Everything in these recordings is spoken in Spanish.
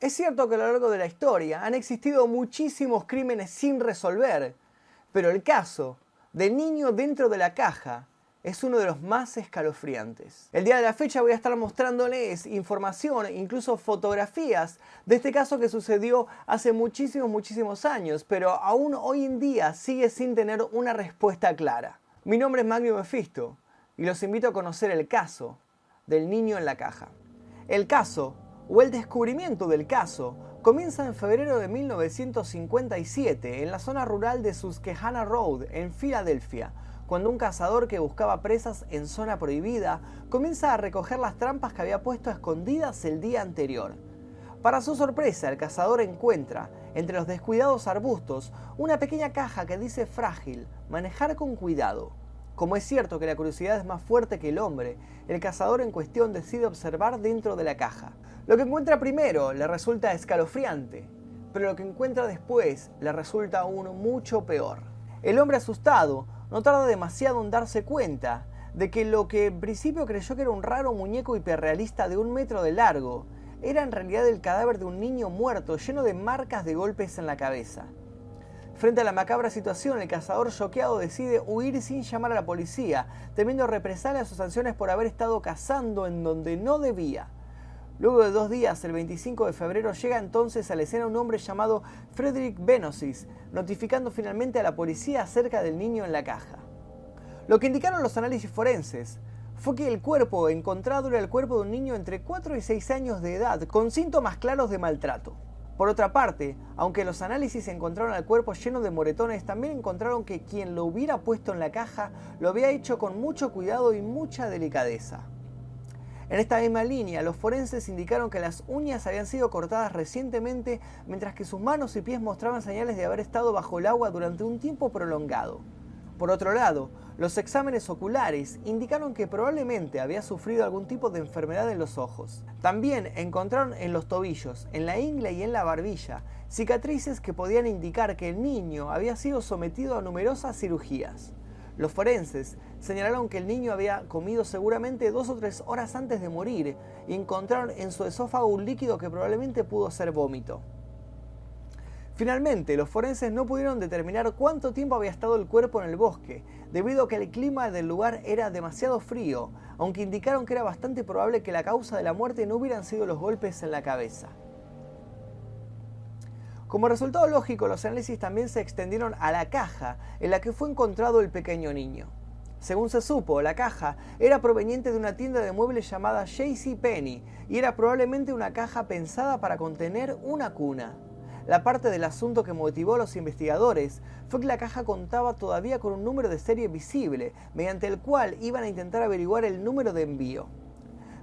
Es cierto que a lo largo de la historia han existido muchísimos crímenes sin resolver, pero el caso del niño dentro de la caja es uno de los más escalofriantes. El día de la fecha voy a estar mostrándoles información, incluso fotografías de este caso que sucedió hace muchísimos, muchísimos años, pero aún hoy en día sigue sin tener una respuesta clara. Mi nombre es Magnio Mephisto y los invito a conocer el caso del niño en la caja. El caso, o el descubrimiento del caso, comienza en febrero de 1957 en la zona rural de Susquehanna Road, en Filadelfia, cuando un cazador que buscaba presas en zona prohibida comienza a recoger las trampas que había puesto escondidas el día anterior. Para su sorpresa, el cazador encuentra, entre los descuidados arbustos, una pequeña caja que dice frágil, manejar con cuidado. Como es cierto que la curiosidad es más fuerte que el hombre, el cazador en cuestión decide observar dentro de la caja. Lo que encuentra primero le resulta escalofriante, pero lo que encuentra después le resulta aún mucho peor. El hombre asustado no tarda demasiado en darse cuenta de que lo que en principio creyó que era un raro muñeco hiperrealista de un metro de largo, era en realidad el cadáver de un niño muerto lleno de marcas de golpes en la cabeza. Frente a la macabra situación, el cazador choqueado decide huir sin llamar a la policía, temiendo represalias o sanciones por haber estado cazando en donde no debía. Luego de dos días, el 25 de febrero, llega entonces a la escena un hombre llamado Frederick Benosis, notificando finalmente a la policía acerca del niño en la caja. Lo que indicaron los análisis forenses fue que el cuerpo encontrado era el cuerpo de un niño entre 4 y 6 años de edad, con síntomas claros de maltrato. Por otra parte, aunque los análisis encontraron al cuerpo lleno de moretones, también encontraron que quien lo hubiera puesto en la caja lo había hecho con mucho cuidado y mucha delicadeza. En esta misma línea, los forenses indicaron que las uñas habían sido cortadas recientemente, mientras que sus manos y pies mostraban señales de haber estado bajo el agua durante un tiempo prolongado. Por otro lado, los exámenes oculares indicaron que probablemente había sufrido algún tipo de enfermedad en los ojos. También encontraron en los tobillos, en la ingle y en la barbilla cicatrices que podían indicar que el niño había sido sometido a numerosas cirugías. Los forenses señalaron que el niño había comido seguramente dos o tres horas antes de morir y encontraron en su esófago un líquido que probablemente pudo ser vómito. Finalmente, los forenses no pudieron determinar cuánto tiempo había estado el cuerpo en el bosque, debido a que el clima del lugar era demasiado frío, aunque indicaron que era bastante probable que la causa de la muerte no hubieran sido los golpes en la cabeza. Como resultado lógico, los análisis también se extendieron a la caja en la que fue encontrado el pequeño niño. Según se supo, la caja era proveniente de una tienda de muebles llamada JC Penny y era probablemente una caja pensada para contener una cuna. La parte del asunto que motivó a los investigadores fue que la caja contaba todavía con un número de serie visible, mediante el cual iban a intentar averiguar el número de envío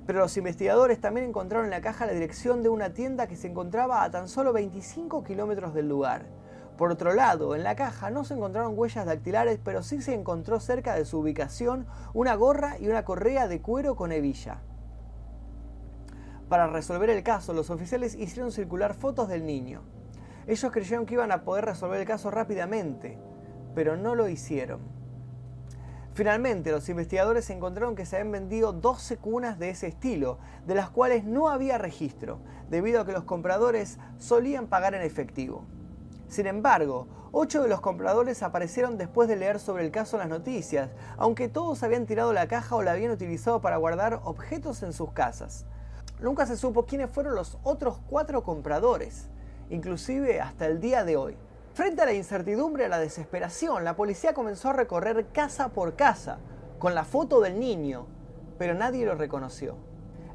pero los investigadores también encontraron en la caja la dirección de una tienda que se encontraba a tan solo 25 kilómetros del lugar. Por otro lado, en la caja no se encontraron huellas dactilares, pero sí se encontró cerca de su ubicación una gorra y una correa de cuero con hebilla. Para resolver el caso, los oficiales hicieron circular fotos del niño. Ellos creyeron que iban a poder resolver el caso rápidamente, pero no lo hicieron. Finalmente, los investigadores encontraron que se habían vendido 12 cunas de ese estilo, de las cuales no había registro, debido a que los compradores solían pagar en efectivo. Sin embargo, ocho de los compradores aparecieron después de leer sobre el caso en las noticias, aunque todos habían tirado la caja o la habían utilizado para guardar objetos en sus casas. Nunca se supo quiénes fueron los otros cuatro compradores, inclusive hasta el día de hoy. Frente a la incertidumbre y la desesperación, la policía comenzó a recorrer casa por casa con la foto del niño, pero nadie lo reconoció.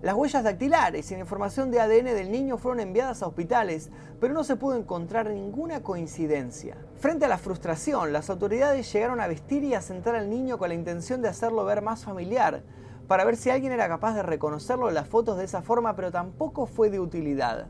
Las huellas dactilares y la información de ADN del niño fueron enviadas a hospitales, pero no se pudo encontrar ninguna coincidencia. Frente a la frustración, las autoridades llegaron a vestir y a sentar al niño con la intención de hacerlo ver más familiar, para ver si alguien era capaz de reconocerlo en las fotos de esa forma, pero tampoco fue de utilidad.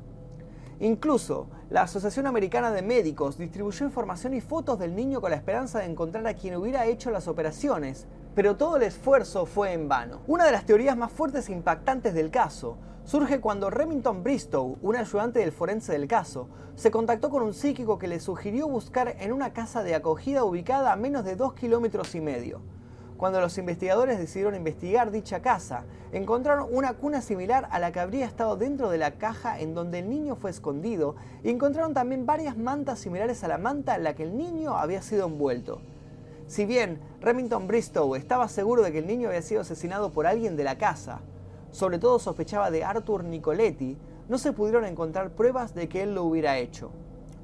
Incluso, la Asociación Americana de Médicos distribuyó información y fotos del niño con la esperanza de encontrar a quien hubiera hecho las operaciones, pero todo el esfuerzo fue en vano. Una de las teorías más fuertes e impactantes del caso surge cuando Remington Bristow, un ayudante del forense del caso, se contactó con un psíquico que le sugirió buscar en una casa de acogida ubicada a menos de dos kilómetros y medio. Cuando los investigadores decidieron investigar dicha casa, encontraron una cuna similar a la que habría estado dentro de la caja en donde el niño fue escondido y encontraron también varias mantas similares a la manta en la que el niño había sido envuelto. Si bien Remington Bristow estaba seguro de que el niño había sido asesinado por alguien de la casa, sobre todo sospechaba de Arthur Nicoletti, no se pudieron encontrar pruebas de que él lo hubiera hecho.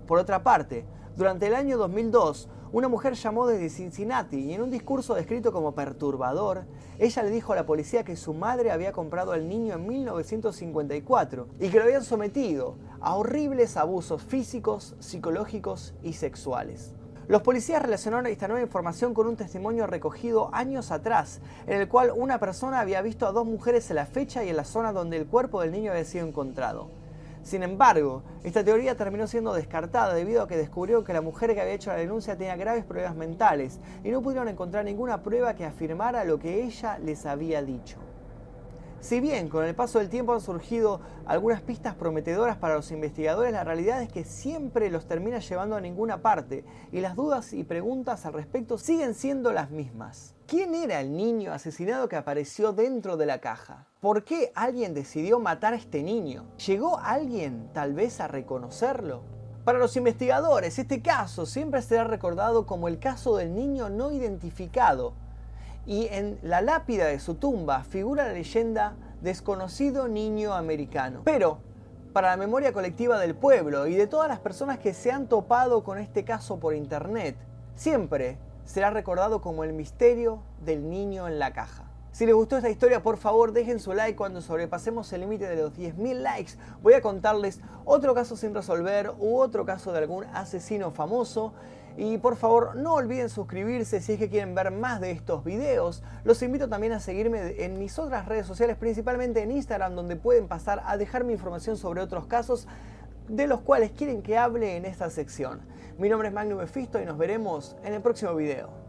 Por otra parte, durante el año 2002, una mujer llamó desde Cincinnati y en un discurso descrito como perturbador, ella le dijo a la policía que su madre había comprado al niño en 1954 y que lo habían sometido a horribles abusos físicos, psicológicos y sexuales. Los policías relacionaron esta nueva información con un testimonio recogido años atrás, en el cual una persona había visto a dos mujeres en la fecha y en la zona donde el cuerpo del niño había sido encontrado. Sin embargo, esta teoría terminó siendo descartada debido a que descubrió que la mujer que había hecho la denuncia tenía graves problemas mentales y no pudieron encontrar ninguna prueba que afirmara lo que ella les había dicho. Si bien con el paso del tiempo han surgido algunas pistas prometedoras para los investigadores, la realidad es que siempre los termina llevando a ninguna parte y las dudas y preguntas al respecto siguen siendo las mismas. ¿Quién era el niño asesinado que apareció dentro de la caja? ¿Por qué alguien decidió matar a este niño? ¿Llegó alguien tal vez a reconocerlo? Para los investigadores, este caso siempre será recordado como el caso del niño no identificado, y en la lápida de su tumba figura la leyenda desconocido niño americano. Pero, para la memoria colectiva del pueblo y de todas las personas que se han topado con este caso por internet, siempre será recordado como el misterio del niño en la caja. Si les gustó esta historia, por favor dejen su like cuando sobrepasemos el límite de los 10.000 likes. Voy a contarles otro caso sin resolver u otro caso de algún asesino famoso. Y por favor no olviden suscribirse si es que quieren ver más de estos videos. Los invito también a seguirme en mis otras redes sociales, principalmente en Instagram, donde pueden pasar a dejarme información sobre otros casos de los cuales quieren que hable en esta sección. Mi nombre es Magnum Mefisto y nos veremos en el próximo video.